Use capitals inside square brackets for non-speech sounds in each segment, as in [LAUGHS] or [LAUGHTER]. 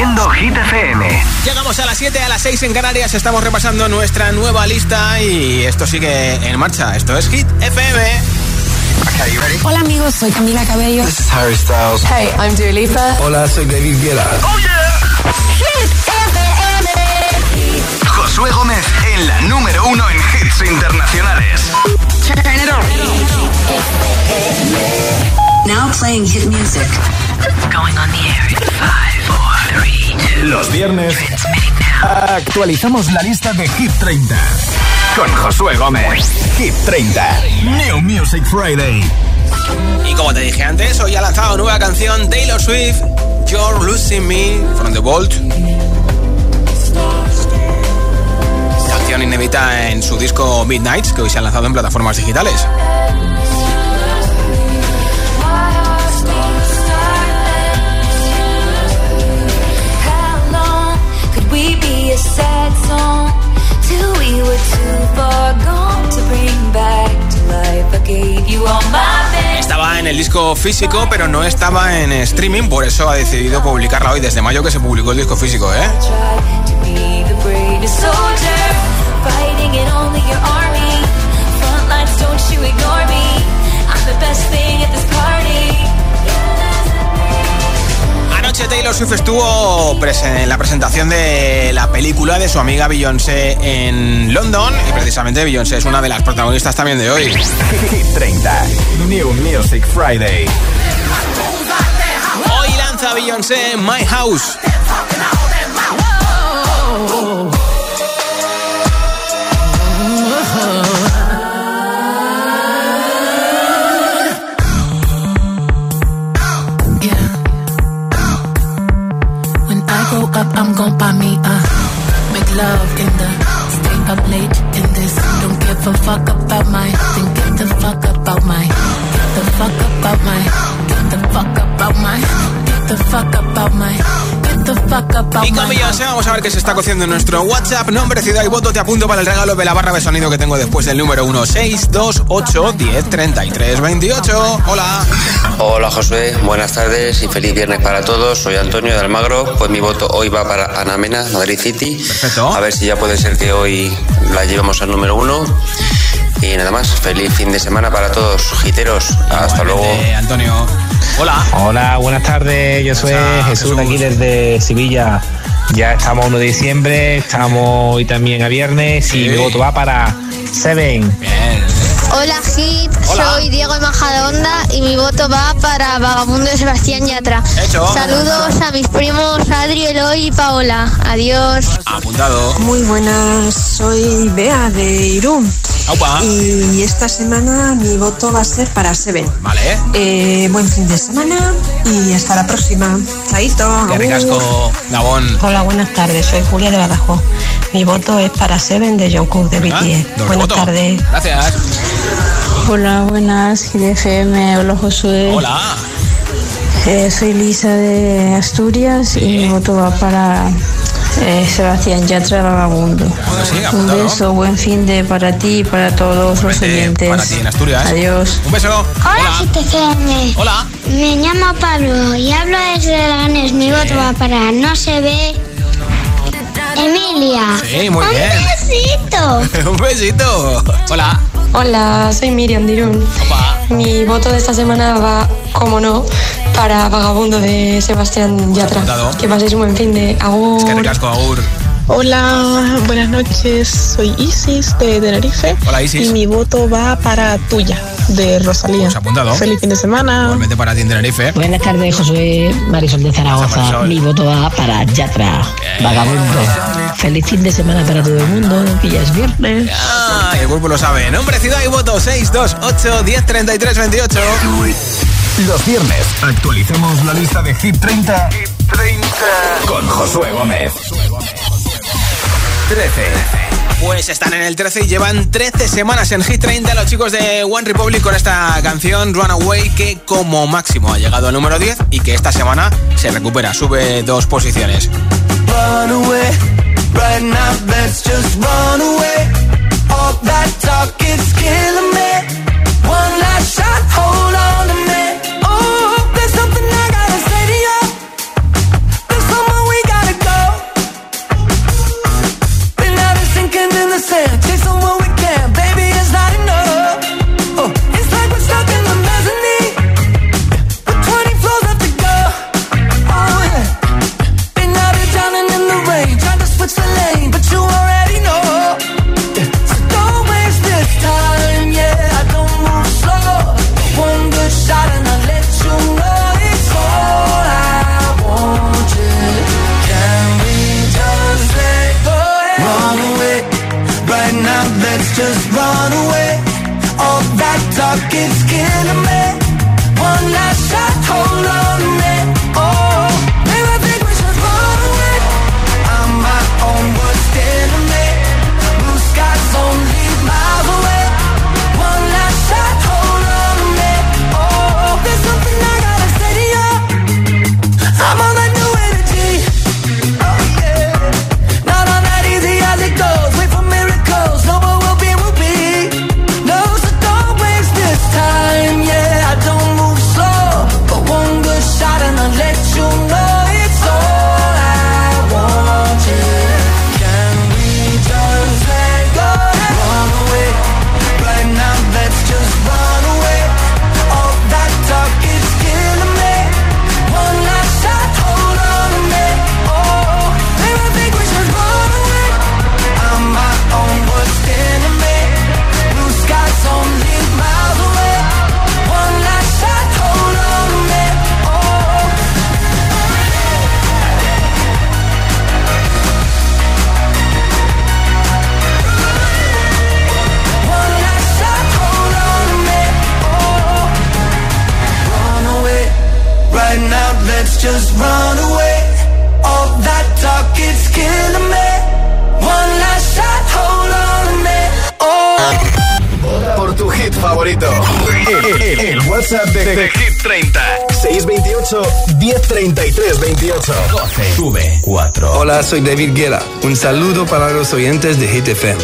Hit FM. Llegamos a las 7, a las 6 en Canarias. Estamos repasando nuestra nueva lista y esto sigue en marcha. Esto es Hit FM. Okay, you ready? Hola amigos, soy Camila Cabello. This is Harry Styles. Hey, I'm Dua Lipa. Hola, soy David Guetta. Oh yeah. Hit FM. Josué Gómez en la número uno en hits internacionales. Turn it on. Now playing hit music. Going on the air in 5, 4, 3, 2. Los viernes actualizamos la lista de Hit 30 con Josué Gómez. Hit 30. New Music Friday. Y como te dije antes, hoy ha lanzado nueva canción Taylor Swift, You're Losing Me, from the Vault. Canción inédita en su disco Midnights, que hoy se ha lanzado en plataformas digitales. Estaba en el disco físico, pero no estaba en streaming, por eso ha decidido publicarla hoy, desde mayo que se publicó el disco físico, ¿eh? Taylor Swift estuvo en la presentación de la película de su amiga Beyoncé en London y precisamente Beyoncé es una de las protagonistas también de hoy. Hit 30, New Music Friday. Hoy lanza Beyoncé My House. Vamos a ver qué se está cociendo en nuestro WhatsApp. Nombre, ciudad y voto. Te apunto para el regalo de la barra de sonido que tengo después del número 16281 10 28. Hola. Hola Josué, buenas tardes y feliz viernes para todos. Soy Antonio de Almagro. Pues mi voto hoy va para Ana Mena, Madrid City. Perfecto. A ver si ya puede ser que hoy la llevemos al número uno. Y nada más, feliz fin de semana para todos, giteros. Hasta luego. Antonio. Hola. Hola, buenas tardes. Yo soy Jesús, de aquí desde Sevilla. Ya estamos 1 de diciembre, estamos hoy también a viernes y mi voto va para Seven. Bien. Hola Hit, soy Diego de Majadahonda y mi voto va para Vagabundo de Sebastián Yatra. Hecho. Saludos a mis primos Adri, Eloy y Paola. Adiós. Apuntado. Muy buenas, soy Bea de Irún. Y esta semana mi voto va a ser para Seven. Vale. Eh, buen fin de semana y hasta la próxima. Chaito. Qué ricasco, Gabón. Hola, buenas tardes. Soy Julia de Badajoz. Mi voto es para Seven de Jungkook de BTS. buenas tardes. Gracias. Hola, buenas. GDFM. Hola, Josué. Hola. Eh, soy Lisa de Asturias y mi voto va para eh, Sebastián Yatra Vagabundo. Un beso, buen fin de para ti y para todos los oyentes. Para ti en Asturias. Adiós. Un beso. Hola, GTCM. Hola. Me llamo Pablo y hablo desde Leganés. Mi voto va para No se ve. Emilia. Sí, muy bien. Un besito. [LAUGHS] Un besito. Hola. Hola, soy Miriam Dirún. Mi voto de esta semana va, como no, para Vagabundo de Sebastián Yatra. Que paséis un buen fin de agur. Es que ricasco, agur. Hola, buenas noches. Soy Isis de Tenerife. Hola, Isis. Y mi voto va para Tuya, de Rosalía. Pues apuntado. Feliz fin de semana. Igualmente para ti en Tenerife. Buenas tardes, Josué Marisol de Zaragoza. Marisol. Mi voto va para Yatra, Vagabundo. Feliz fin de semana para todo el mundo, que ya es viernes. Ah, el cuerpo lo sabe. Nombre, ciudad y voto 628 1033 28. Los viernes actualicemos la lista de Hit 30, Hit 30. con Josué Gómez. 13. Pues están en el 13 y llevan 13 semanas en Hit 30 los chicos de One Republic con esta canción Runaway que como máximo ha llegado al número 10 y que esta semana se recupera, sube dos posiciones. Run away, right now let's just run away. All that talk is killing me. One last shot, it's good. WhatsApp de G30 628 1033 28 12 V4 Hola, soy David Guerra. Un saludo para los oyentes de Hit FM.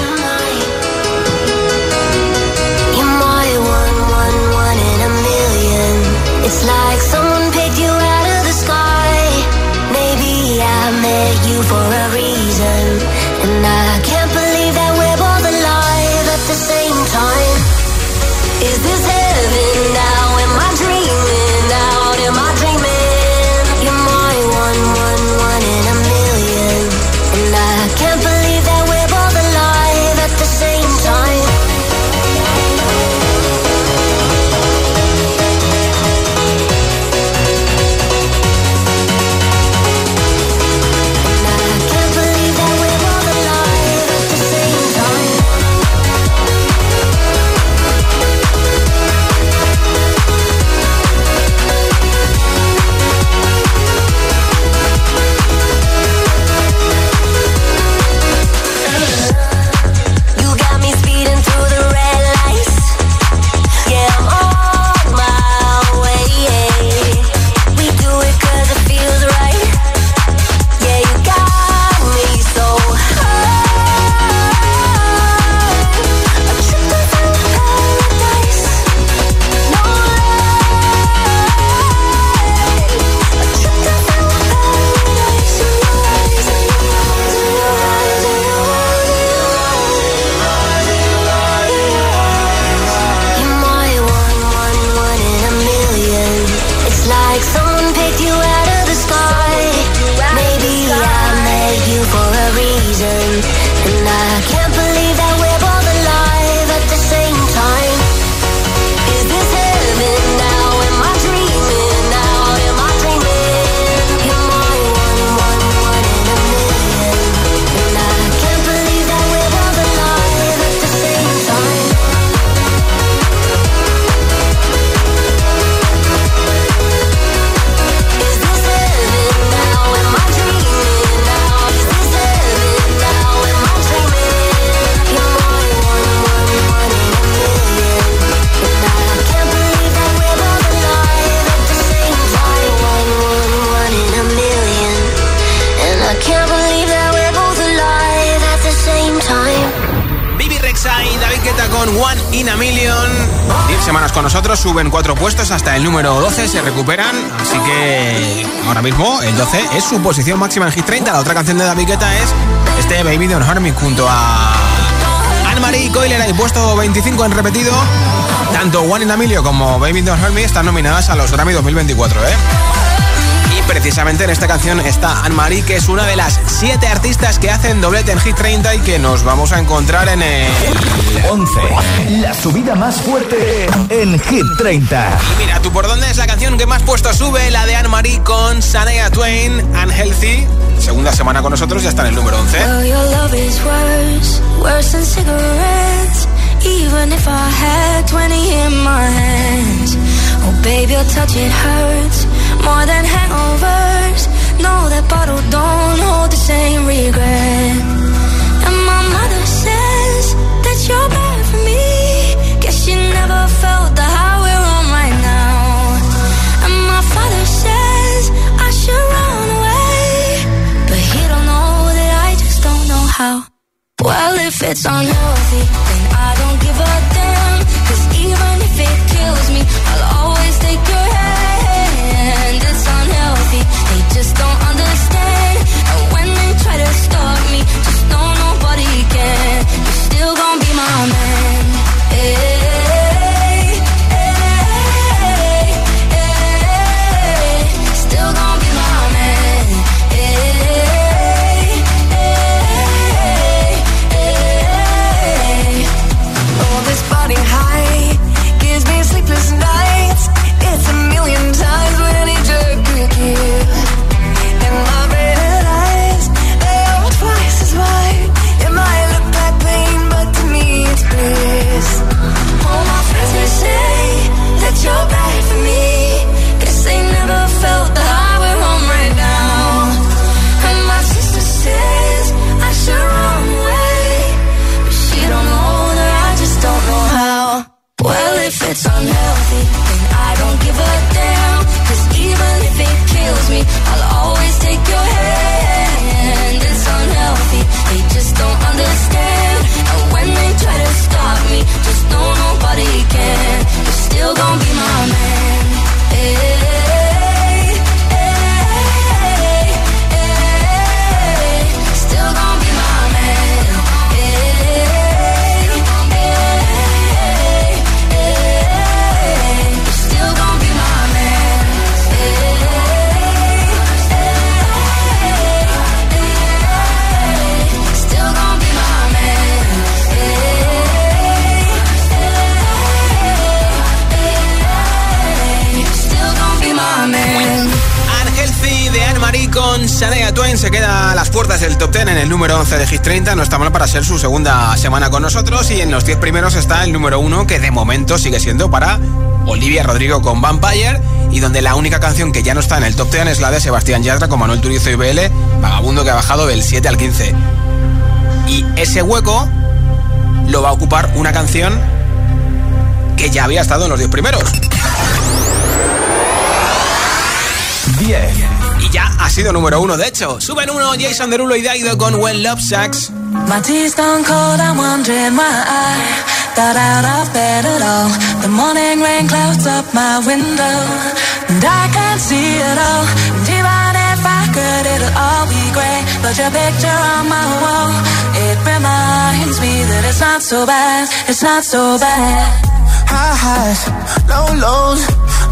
el número 12, se recuperan. Así que ahora mismo el 12 es su posición máxima en Hit 30. La otra canción de David Guetta es este Baby Don't Hurt junto a Anne-Marie Coiler. Y puesto 25 en repetido. Tanto Juan y Emilio como Baby Don't Hurt están nominadas a los Grammy 2024, ¿eh? Precisamente en esta canción está Anne-Marie, que es una de las siete artistas que hacen doblete en Hit 30 y que nos vamos a encontrar en el 11. La subida más fuerte en Hit 30. Y mira, ¿tú por dónde es la canción que más puesto sube? La de Anne-Marie con Sanaya Twain, Unhealthy. Segunda semana con nosotros, ya está en el número 11. Even if I had 20 in my hands, oh baby, your touch it hurts. More than hangovers. No, that bottle don't hold the same regret. And my mother says that you're bad for me. Guess she never felt the high we're on right now. And my father says I should run away. But he don't know that I just don't know how. Well, if it's unhealthy, del top 10 en el número 11 de Hit 30. No está mal para ser su segunda semana con nosotros. Y en los 10 primeros está el número 1, que de momento sigue siendo para Olivia Rodrigo con Vampire. Y donde la única canción que ya no está en el top 10 es la de Sebastián Yatra con Manuel Turizo y BL, Vagabundo, que ha bajado del 7 al 15. Y ese hueco lo va a ocupar una canción que ya había estado en los 10 primeros. 10. Y ya ha sido número uno, de hecho. Suben uno Jason Derulo y Daido con When Love Sucks. My tea's gone cold, I'm wondering why I got out of bed at all. The morning rain clouds up my window, and I can't see it all. And even if I could, it'll all be grey. But your picture on my wall, it reminds me that it's not so bad, it's not so bad. High highs, low lows.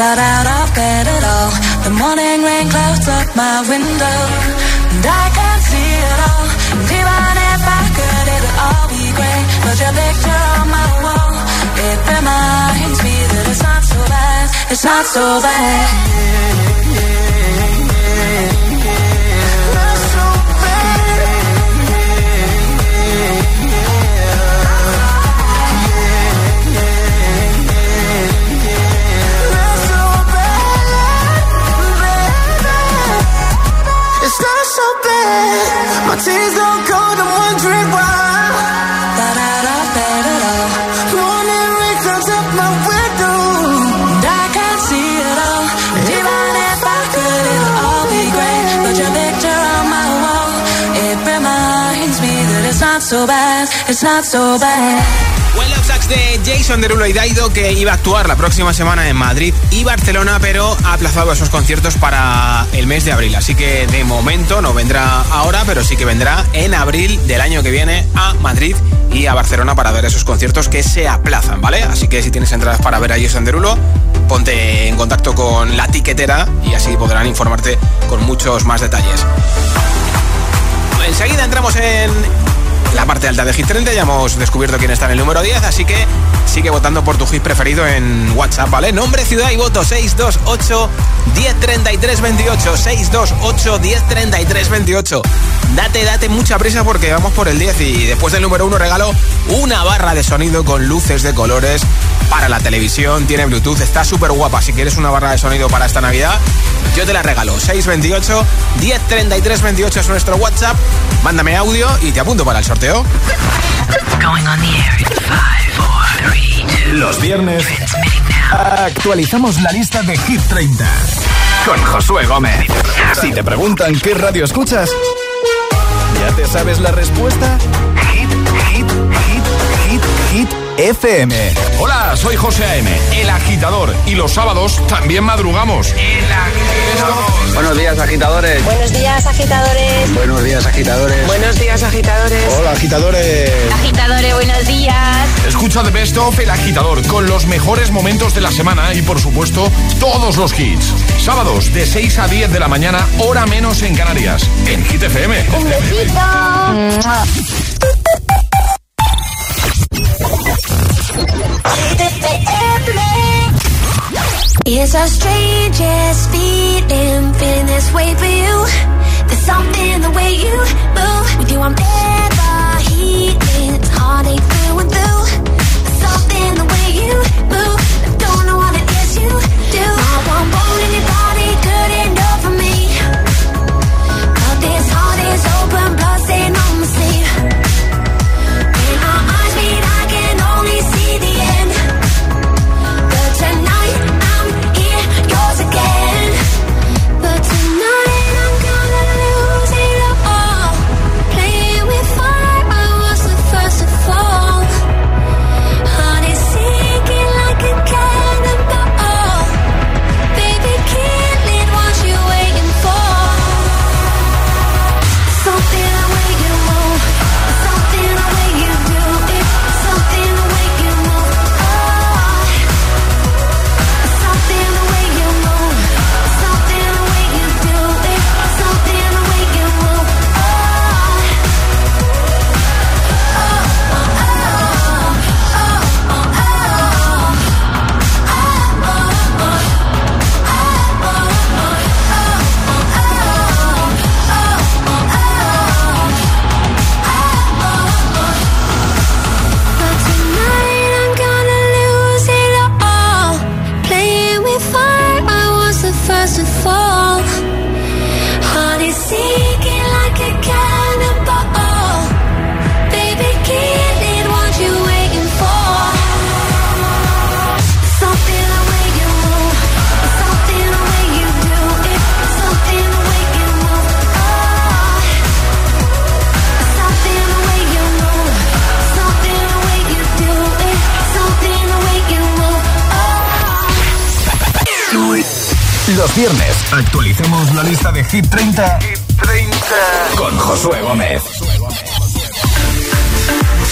got out of bed at all. The morning rain clouds up my window, and I can't see it all. And even if I could, it'll all be great. But your picture on my wall, it reminds me that it's not so bad, it's not so bad. Me that it's not so bad. It's not so bad, de Jason Derulo y Daido que iba a actuar la próxima semana en Madrid y Barcelona, pero ha aplazado esos conciertos para el mes de abril. Así que de momento no vendrá ahora, pero sí que vendrá en abril del año que viene a Madrid y a Barcelona para ver esos conciertos que se aplazan, ¿vale? Así que si tienes entradas para ver a Jason Derulo, ponte en contacto con la tiquetera y así podrán informarte con muchos más detalles. Enseguida entramos en la parte alta de Hit 30. Ya hemos descubierto quién está en el número 10, así que sigue votando por tu hit preferido en WhatsApp, ¿vale? Nombre, ciudad y voto 628 1033 28 628 1033 28. Date, date mucha prisa porque vamos por el 10 y después del número 1 regalo una barra de sonido con luces de colores para la televisión, tiene Bluetooth, está súper guapa. Si quieres una barra de sonido para esta Navidad, yo te la regalo. 628 1033 28 es nuestro WhatsApp. Mándame audio y te apunto para el sorteo. Los viernes actualizamos la lista de Hit 30 con Josué Gómez. Si te preguntan qué radio escuchas, ¿ya te sabes la respuesta? Hit, hit, hit, hit, hit. FM. Hola, soy José A.M., el agitador. Y los sábados también madrugamos. El agitador. Buenos días, agitadores. Buenos días, agitadores. Buenos días, agitadores. Buenos días, agitadores. Hola, agitadores. Agitadores, buenos días. Escucha The Best of El Agitador con los mejores momentos de la semana y, por supuesto, todos los hits. Sábados de 6 a 10 de la mañana, hora menos en Canarias. En Hit FM. Un besito. It's a strangest feeling, feeling this way for you. There's something the way you move. With you, I'm never healing. It's heartache lista de Hit 30, con Josué Gómez.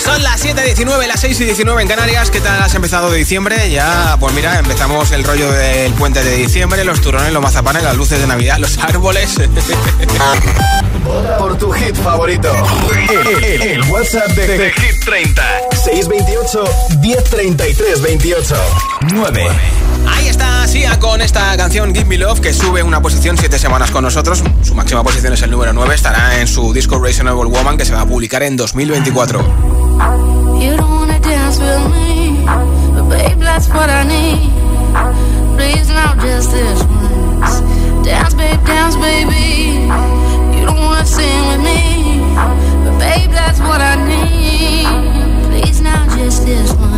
Son las 7.19, las 6 y 19 en Canarias. ¿Qué tal has empezado de diciembre? Ya, pues mira, empezamos el rollo del puente de diciembre, los turrones, los mazapanes, las luces de Navidad, los árboles. Por tu hit favorito. El, el- el WhatsApp de, de Hit 30. 628 1033 28. 9. Ahí está Sia con esta canción Give Me Love que sube una posición siete semanas con nosotros. Su máxima posición es el número 9. Estará en su disco Reasonable Woman que se va a publicar en 2024. You don't wanna dance with me, but babe, that's what I need. Please now, just this once.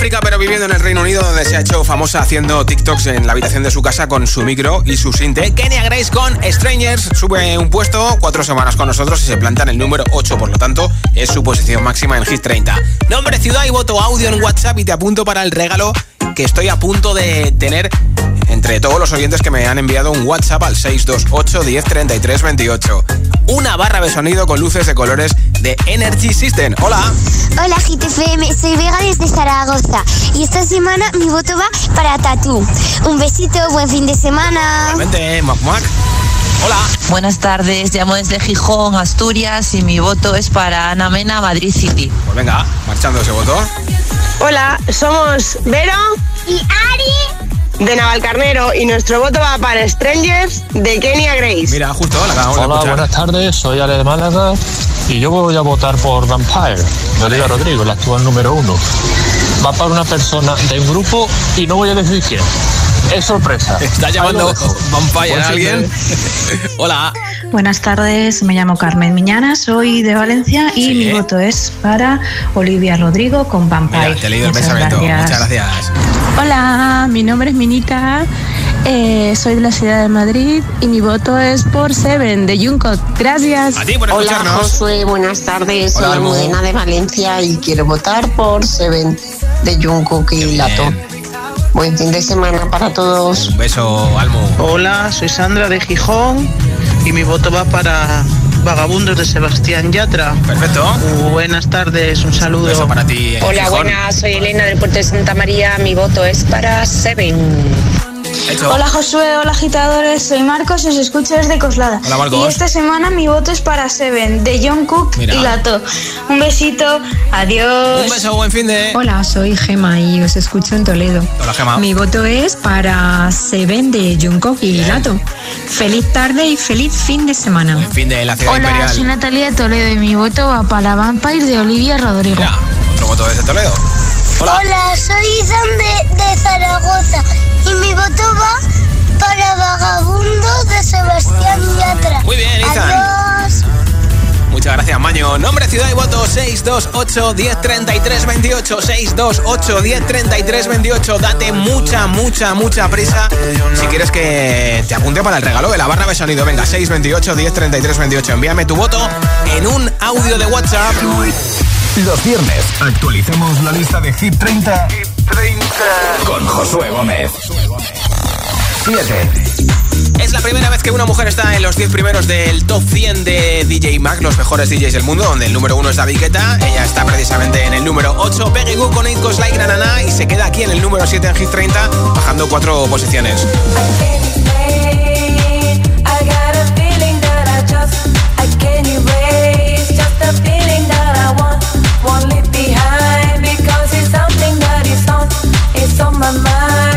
Pero viviendo en el Reino Unido, donde se ha hecho famosa haciendo TikToks en la habitación de su casa con su micro y su sinte. Kenya Grace con Strangers sube un puesto, cuatro semanas con nosotros y se planta en el número 8, por lo tanto, es su posición máxima en Hit 30. Nombre, ciudad y voto audio en WhatsApp y te apunto para el regalo que estoy a punto de tener entre todos los oyentes que me han enviado un WhatsApp al 628 10 33 28. Una barra de sonido con luces de colores de Energy System. Hola. Hola GTFM, soy Vega desde Zaragoza y esta semana mi voto va para Tatú. Un besito, buen fin de semana. Vente, Mac Mac. Hola. Buenas tardes, llamo desde Gijón, Asturias y mi voto es para Ana Mena, Madrid City. Pues venga, marchando ese voto. Hola, somos Vero y Ari de Navalcarnero y nuestro voto va para Strangers de Kenya Grace. Mira, justo la acabamos de Hola, escuchar. buenas tardes, soy Ale de Málaga y yo voy a votar por Vampire, de Olivia Rodrigo, la actual número uno. Va para una persona de un grupo y no voy a decir quién. Es sorpresa. Está llamando. Vampire alguien. Hola. Buenas tardes, me llamo Carmen Miñana, soy de Valencia y mi voto es para Olivia Rodrigo con Vampire. Mira, te he leído el Muchas pensamiento. gracias. Muchas gracias. Hola, mi nombre es Minica, eh, soy de la ciudad de Madrid y mi voto es por Seven de Junkot. Gracias. A ti por Hola. Josué, buenas tardes. Hola, Soy Almu. Almudena de Valencia y quiero votar por Seven de Jungkook y Lato. Buen fin de semana para todos. Un beso, Almu. Hola, soy Sandra de Gijón y mi voto va para Vagabundos de Sebastián Yatra. Perfecto. Buenas tardes, un saludo. beso para ti. Hola, buenas, soy Elena del puerto de Santa María. Mi voto es para Seven. Hola Josué, hola agitadores, soy Marcos y os escucho desde Coslada. Hola, Marcos. Y esta semana mi voto es para Seven, de John Cook Mira. y Lato. Un besito, adiós. Un beso, buen fin de. Hola, soy Gema y os escucho en Toledo. Hola, Gema. Mi voto es para Seven de Jungkook y Lato. Feliz tarde y feliz fin de semana. Fin de la ciudad Hola, imperial. soy Natalia de Toledo y mi voto va para Vampire de Olivia Rodrigo. Otro voto desde Toledo. Hola, soy Izan de, de Zaragoza y mi voto va para Vagabundo de Sebastián Yatra. Muy bien, Izan. Adiós. Muchas gracias, Maño. Nombre, ciudad y voto 628 1033 28 628 1033 28 Date mucha, mucha, mucha prisa si quieres que te apunte para el regalo de la barra de sonido. Venga, 628 1033 28 Envíame tu voto en un audio de WhatsApp. Los viernes actualicemos la lista de Hit 30, con Josué Gómez. 7. Es la primera vez que una mujer está en los 10 primeros del top 100 de DJ Mag, los mejores DJs del mundo, donde el número 1 es David Guetta. Ella está precisamente en el número 8, Peggy Goo con It Goes Like Na Na Na, y se queda aquí en el número 7 en Hit 30, bajando 4 posiciones. I won't leave behind because it's something that is on it's on my mind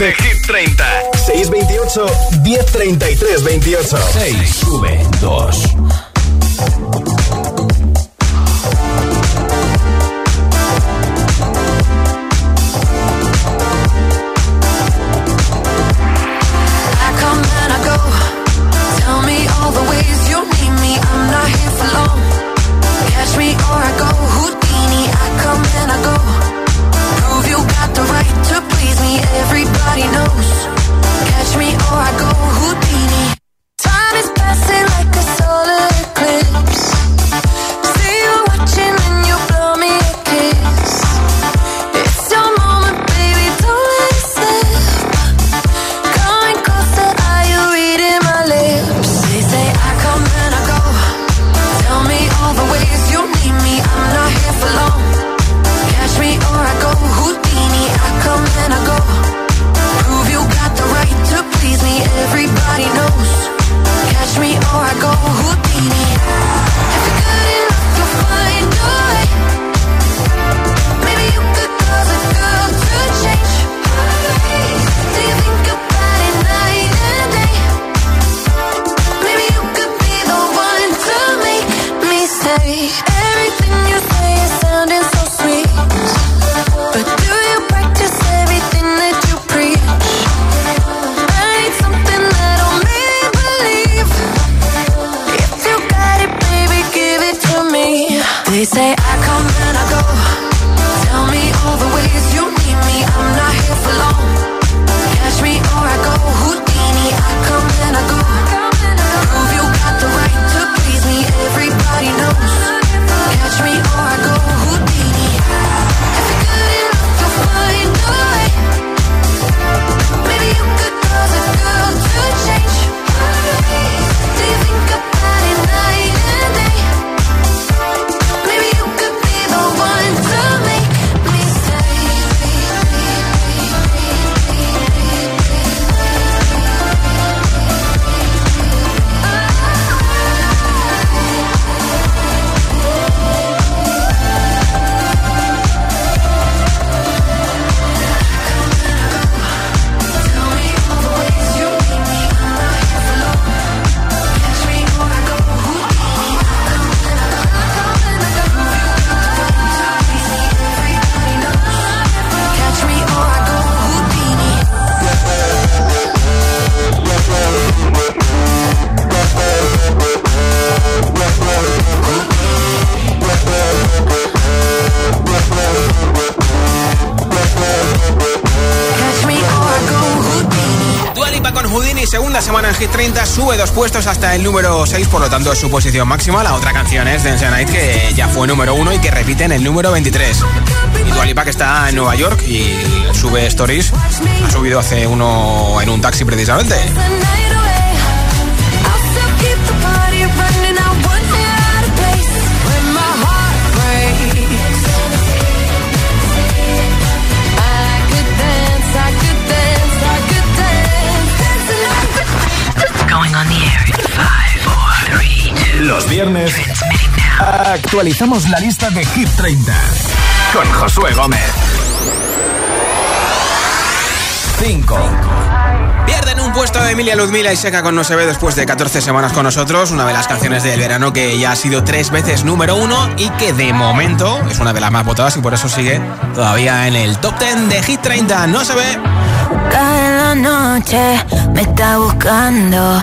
de, de Hit 30. 628 1033 28. 6. Sube 2. Hasta el número 6, por lo tanto es su posición máxima. La otra canción es Dance the Night, que ya fue número 1 y que repite en el número 23. Y Dua Lipa, que está en Nueva York y sube stories, ha subido hace uno en un taxi precisamente. Los viernes actualizamos la lista de Hit 30 con Josué Gómez. 5. Pierden un puesto de Emilia Ludmila y Seca con No se ve después de 14 semanas con nosotros, una de las canciones del verano que ya ha sido tres veces número uno y que de momento es una de las más votadas y por eso sigue todavía en el top 10 de Hit 30. No se ve. Cae la noche, me está buscando.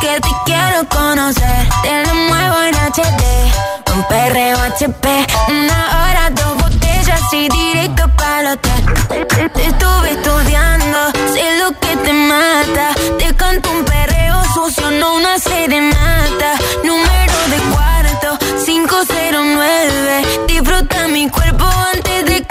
que te quiero conocer. Te lo muevo en HD. Un perreo HP. Una hora, dos botellas y directo para el hotel. Te, estuve estudiando. Sé lo que te mata. Te canto un perreo sucio, no una serenata. Número de cuarto, 509. Disfruta mi cuerpo antes de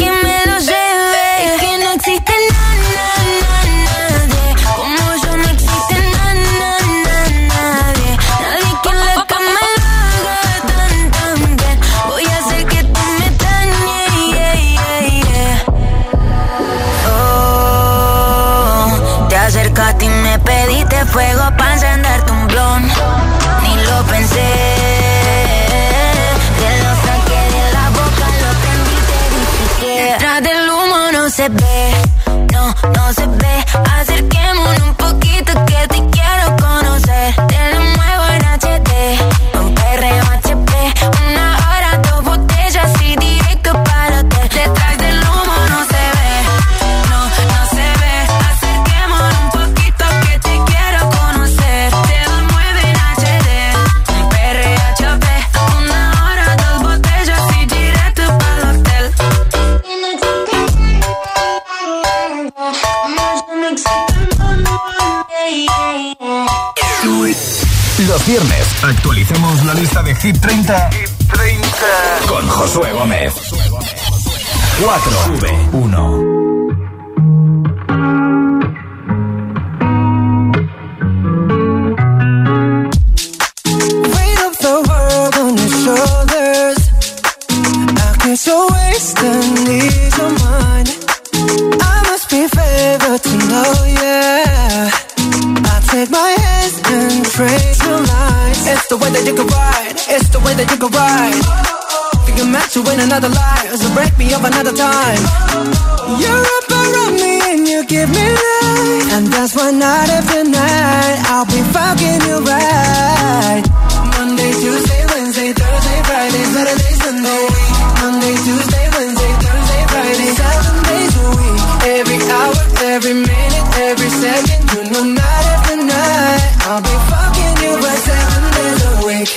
every minute, every second, you know night after night I'll be fucking you right seven days a week.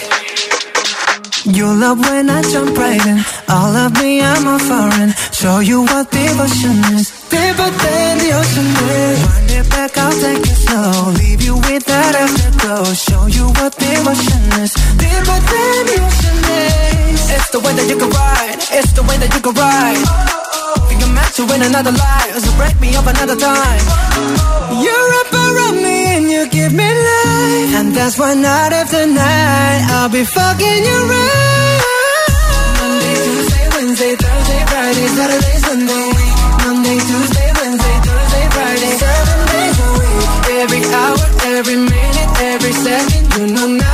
You love when I jump right in. All of me, I'm a foreign. Show you what devotion is. Deeper than the ocean is. Wind it back, I'll take it slow. Leave you with that afterglow. Show you what devotion is. Deeper than the ocean is. It's the way that you can ride. It's the way that you can ride. Think I'm meant to win another life, so break me up another time. You're up around me and you give me life, and that's why night after night I'll be fucking you right. Monday, Tuesday, Wednesday, Thursday, Friday, Saturday, Sunday. Monday, Tuesday, Wednesday, Thursday, Friday, seven days a week. Every hour, every minute, every second, you know night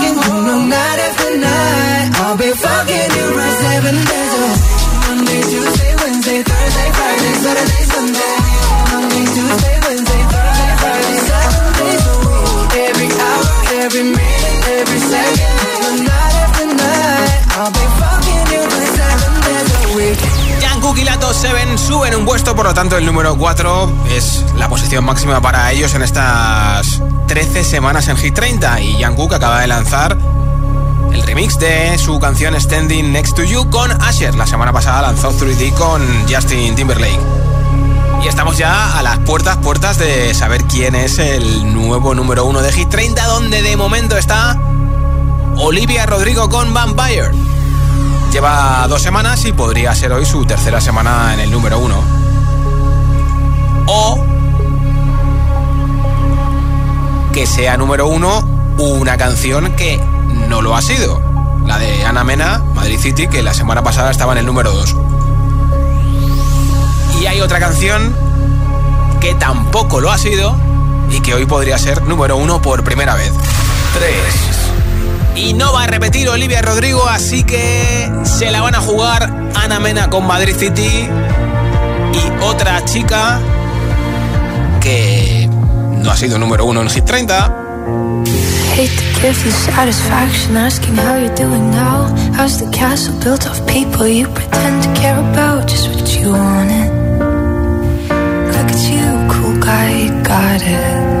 un puesto, por lo tanto el número 4 es la posición máxima para ellos en estas 13 semanas en Hit 30 y Jungkook acaba de lanzar el remix de su canción Standing Next to You con Asher. La semana pasada lanzó 3D con Justin Timberlake. Y estamos ya a las puertas, puertas de saber quién es el nuevo número 1 de Hit 30, donde de momento está Olivia Rodrigo con Vampire. Lleva dos semanas y podría ser hoy su tercera semana en el número uno. O que sea número uno una canción que no lo ha sido. La de Ana Mena, Madrid City, que la semana pasada estaba en el número dos. Y hay otra canción que tampoco lo ha sido y que hoy podría ser número uno por primera vez. 3. Y no va a repetir Olivia Rodrigo, así que se la van a jugar Ana Mena con Madrid City y otra chica que no ha sido número uno en Hit 30. Hate to give you satisfaction asking how you're doing now. How's the castle built of people you pretend to care about? Just what you wanted. Look at you, cool guy, got it.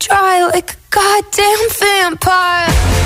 Bleed me dry like a goddamn vampire.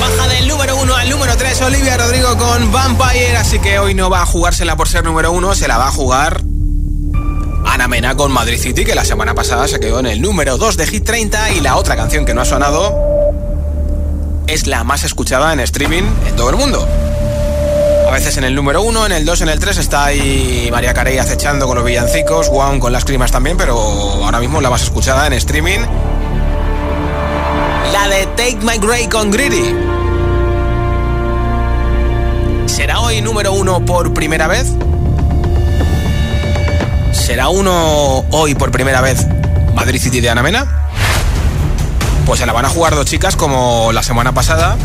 Baja del número 1 al número 3 Olivia Rodrigo con Vampire, así que hoy no va a jugársela por ser número 1, se la va a jugar Ana Mena con Madrid City, que la semana pasada se quedó en el número 2 de Hit 30 y la otra canción que no ha sonado es la más escuchada en streaming en todo el mundo. A veces en el número 1, en el 2, en el 3 está ahí María Carey acechando con los villancicos, Juan con las climas también, pero ahora mismo la más escuchada en streaming la de Take My Grey con Greedy. ¿Será hoy número uno por primera vez? ¿Será uno hoy por primera vez Madrid City de Ana Mena? Pues se la van a jugar dos chicas como la semana pasada.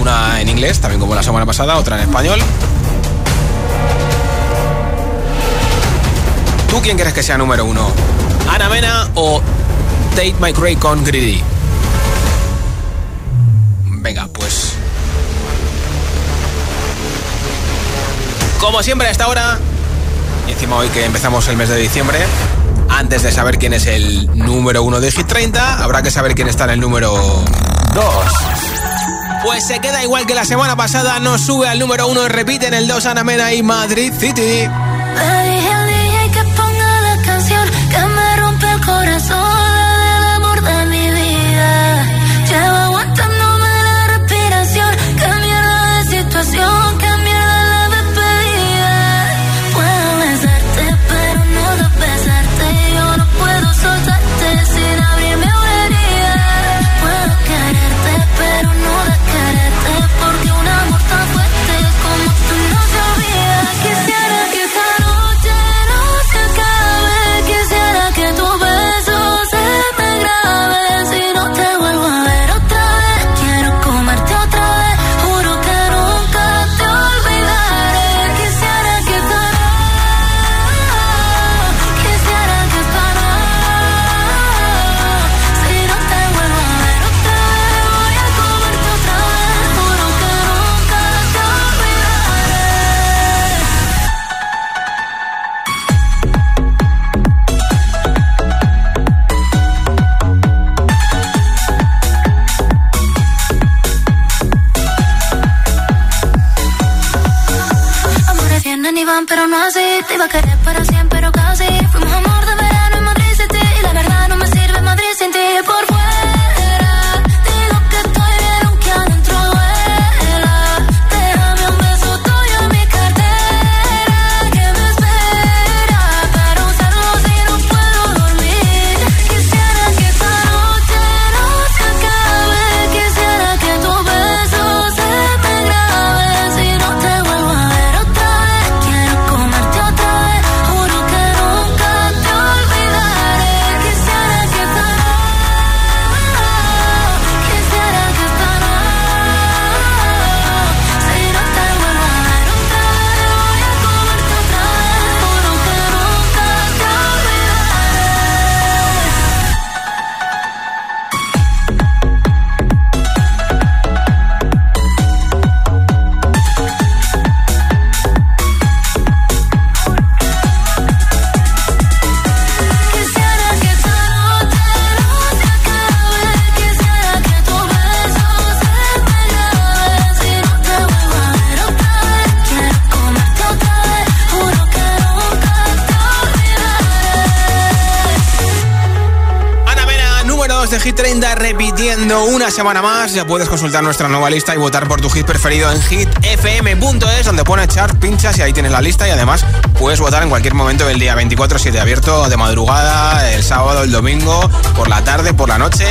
Una en inglés, también como la semana pasada, otra en español. ¿Tú quién crees que sea número uno? ¿Ana Mena o Take My Grey con Greedy? Venga, pues. Como siempre a esta hora, y encima hoy que empezamos el mes de diciembre, antes de saber quién es el número uno de Hit 30, habrá que saber quién está en el número 2. Pues se queda igual que la semana pasada, no sube al número uno y repite en el 2 Ana Mena y Madrid City. Que me rompe el corazón del amor de mi vida. Llevo semana más. Ya puedes consultar nuestra nueva lista y votar por tu hit preferido en hitfm.es, donde pone chart, pinchas y ahí tienes la lista. Y además puedes votar en cualquier momento del día 24-7, abierto de madrugada, el sábado, el domingo, por la tarde, por la noche.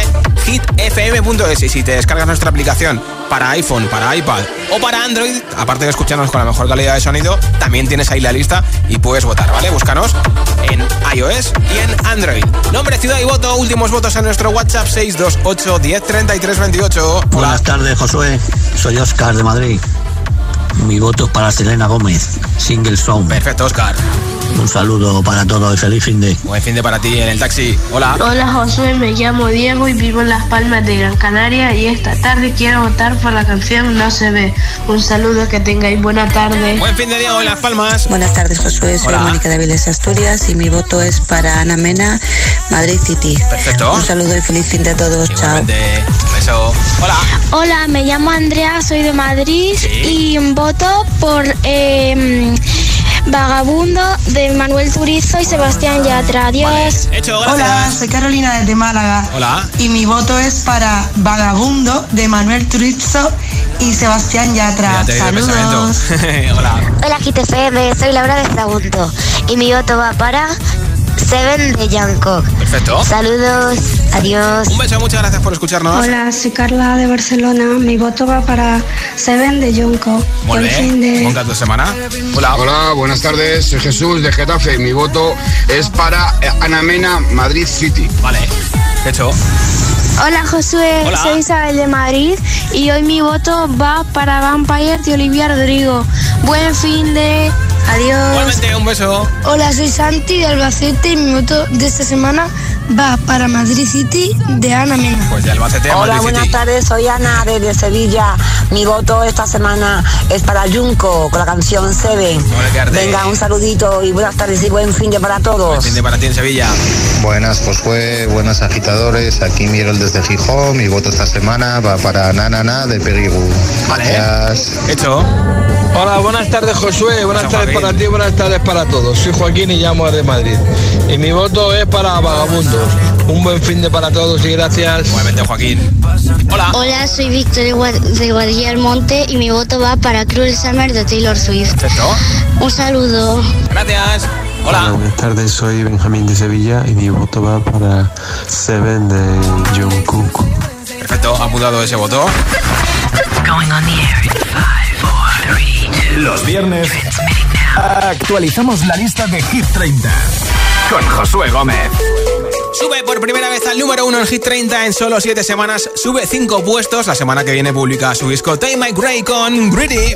hitfm.es. Y si te descargas nuestra aplicación para iPhone, para iPad o para Android, aparte de escucharnos con la mejor calidad de sonido, también tienes ahí la lista y puedes votar, ¿vale? Búscanos en iOS y en Android. Nombre, ciudad y voto, últimos votos en nuestro WhatsApp 628 10 33 28. Buenas tardes, Josué. Soy Oscar de Madrid. Mi voto es para Selena Gómez, Single Song. Perfecto, Oscar. Un saludo para todos y feliz fin de. Buen fin de para ti en el taxi. Hola. Hola Josué, me llamo Diego y vivo en Las Palmas de Gran Canaria y esta tarde quiero votar por la canción No se ve. Un saludo, que tengáis buena tarde. Buen fin de Diego en Las Palmas. Buenas tardes Josué, soy Hola. Mónica de Aviles Asturias y mi voto es para Ana Mena, Madrid City. Perfecto. Un saludo y feliz fin de todos, chao. Igualmente. Un beso. Hola. Hola, me llamo Andrea, soy de Madrid y voto por eh, Vagabundo de Manuel Turizo y Sebastián Yatra. Adiós. Hecho, Hola, soy Carolina desde Málaga. Hola. Y mi voto es para Vagabundo de Manuel Turizo y Sebastián Yatra. Ya Saludos. [LAUGHS] Hola. Hola GTFM, soy Laura de Sagunto y mi voto va para Seven de Jungkook. Perfecto. Saludos, adiós. Un beso, muchas gracias por escucharnos. Hola, soy Carla de Barcelona. Mi voto va para Seven de Junco. Muy Buen fin bien. de... Tu semana. Hola. Hola, buenas tardes. Soy Jesús de Getafe. Mi voto es para eh, Ana Mena, Madrid City. Vale. Hecho. Hola Josué, Hola. soy Isabel de Madrid y hoy mi voto va para Vampire de Olivia Rodrigo. Buen fin de... Adiós. Igualmente, un beso. Hola, soy Santi de Albacete y mi voto de esta semana va para Madrid City de Ana Mena. Pues de Albacete a Hola, Madrid buenas City. tardes, soy Ana desde Sevilla. Mi voto esta semana es para Junco con la canción Seven. Venga, un saludito y buenas tardes y buen fin de para todos. Fin de para ti en Sevilla. Buenas, Josué, buenas agitadores. Aquí Miguel desde Gijón. Mi voto esta semana va para Nanana de Perigú. Gracias. Hecho. Hola, buenas tardes Josué, buenas tardes para ti, buenas tardes para todos. Soy Joaquín y llamo de Madrid. Y mi voto es para Vagabundos. Un buen fin de para todos y gracias. Igualmente Joaquín. Hola. Hola, soy Víctor de Gua- de Guadilla del Monte y mi voto va para Cruel Summer de Taylor Swift. Perfecto. Un saludo. Gracias. Hola. buenas tardes, soy Benjamín de Sevilla y mi voto va para Seven de Jungkook. Perfecto, ha mudado ese voto. Los viernes actualizamos la lista de Hit 30 con Josué Gómez. Sube por primera vez al número uno en Hit 30 en solo 7 semanas. Sube 5 puestos. La semana que viene publica su disco Take My Gray con Gritty.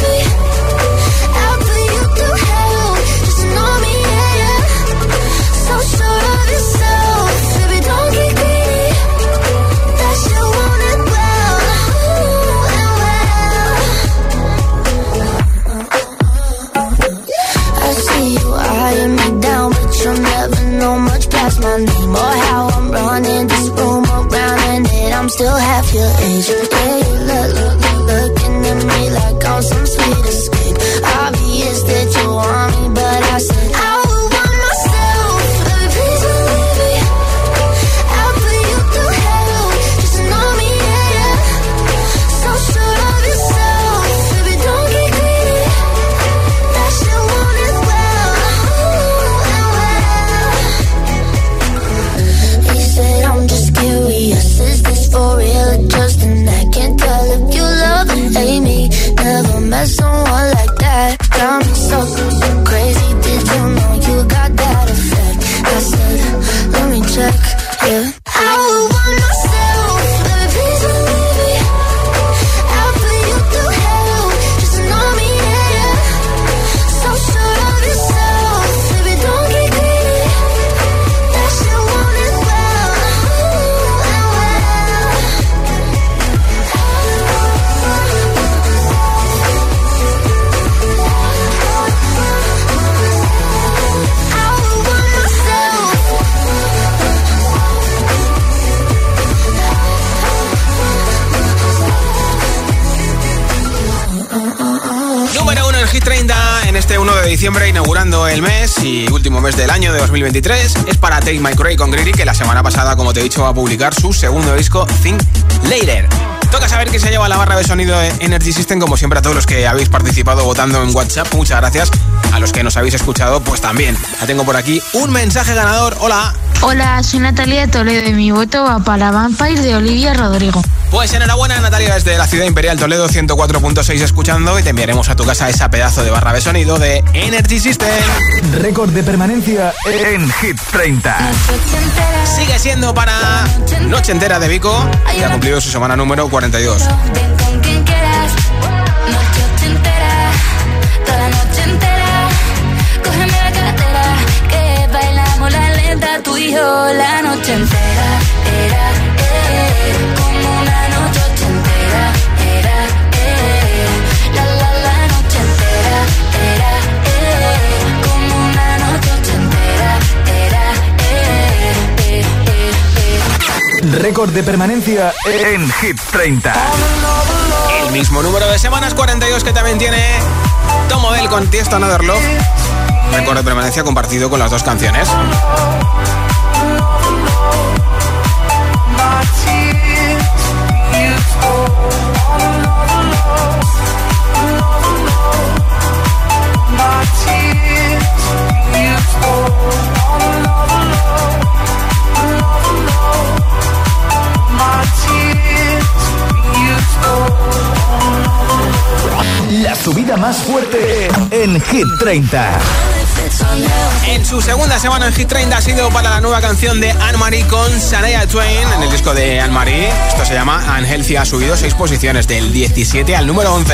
past my name or how I'm running this room around, and that I'm still half your age. Yeah, you look, look, look, looking at me like I'm some sweet escape. Obvious that you want me, but I said 2023. Es para Take My Cray con Greedy, que la semana pasada, como te he dicho, va a publicar su segundo disco, Think Later. Toca saber quién se lleva la barra de sonido de Energy System, como siempre a todos los que habéis participado votando en WhatsApp. Muchas gracias. A los que nos habéis escuchado, pues también. Ya tengo por aquí un mensaje ganador. Hola. Hola, soy Natalia Toledo y mi voto va para Vampire de Olivia Rodrigo. Pues enhorabuena Natalia desde la ciudad imperial Toledo 104.6 escuchando y te enviaremos a tu casa esa pedazo de barra de sonido de Energy System. Récord de permanencia en Hit 30. Sigue siendo para Noche Entera de Vico y ha cumplido su semana número 42. tú y yo la noche entera. Era, Récord de permanencia en Hit 30. El mismo número de semanas 42 que también tiene Tom Odell con Tiesto Another Love. Récord de permanencia compartido con las dos canciones. La subida más fuerte en Hit 30. En su segunda semana en Hit 30 ha sido para la nueva canción de Anne-Marie con Shania Twain en el disco de Anne-Marie. Esto se llama Unhealthy. Ha subido seis posiciones del 17 al número 11.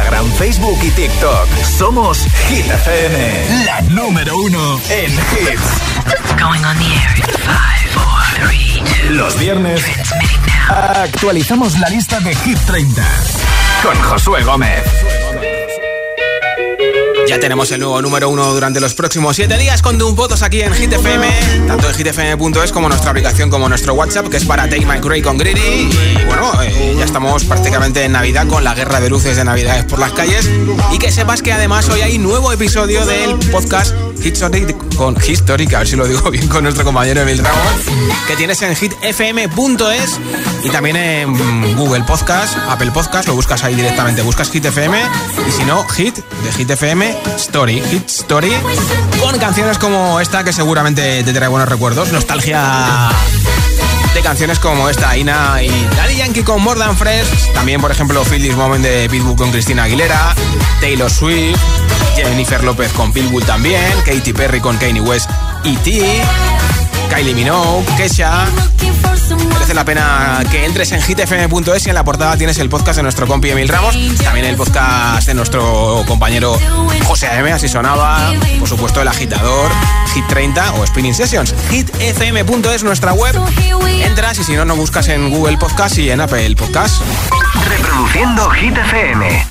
Facebook y TikTok. Somos Hit FM, la número uno en hits. Going on the air in five, four, three, two. Los viernes actualizamos la lista de Hit 30 con Josué Gómez. Ya tenemos el nuevo número uno durante los próximos siete días con tus votos aquí en Hit FM, tanto en hitfm.es como nuestra aplicación como nuestro WhatsApp, que es para Take My Cray con Greedy. Y bueno, eh, ya estamos prácticamente en Navidad con la guerra de luces de Navidades por las calles. Y que sepas que además hoy hay nuevo episodio del podcast History con History, que a ver si lo digo [LAUGHS] bien con nuestro compañero Emil Ramos, que tienes en hitfm.es y también en Google Podcast, Apple Podcast, lo buscas ahí directamente, buscas Hit FM y si no, Hit de Hit FM Story, Hit Story, con canciones como esta que seguramente te trae buenos recuerdos, nostalgia de canciones como esta, Ina y Daddy Yankee con More Than Fresh, también por ejemplo Feel This Moment de Pitbull con Cristina Aguilera, Taylor Swift, Jennifer López con Pitbull también, Katy Perry con Kanye West y T, Kylie Minogue, Kesha. Merece la pena que entres en hitfm.es y en la portada tienes el podcast de nuestro compi Emil Ramos, también el podcast de nuestro compañero José A.M., así sonaba, por supuesto el agitador, Hit 30 o Spinning Sessions. hitfm.es nuestra web, entras y si no, no buscas en Google Podcast y en Apple Podcast. Reproduciendo Hit FM.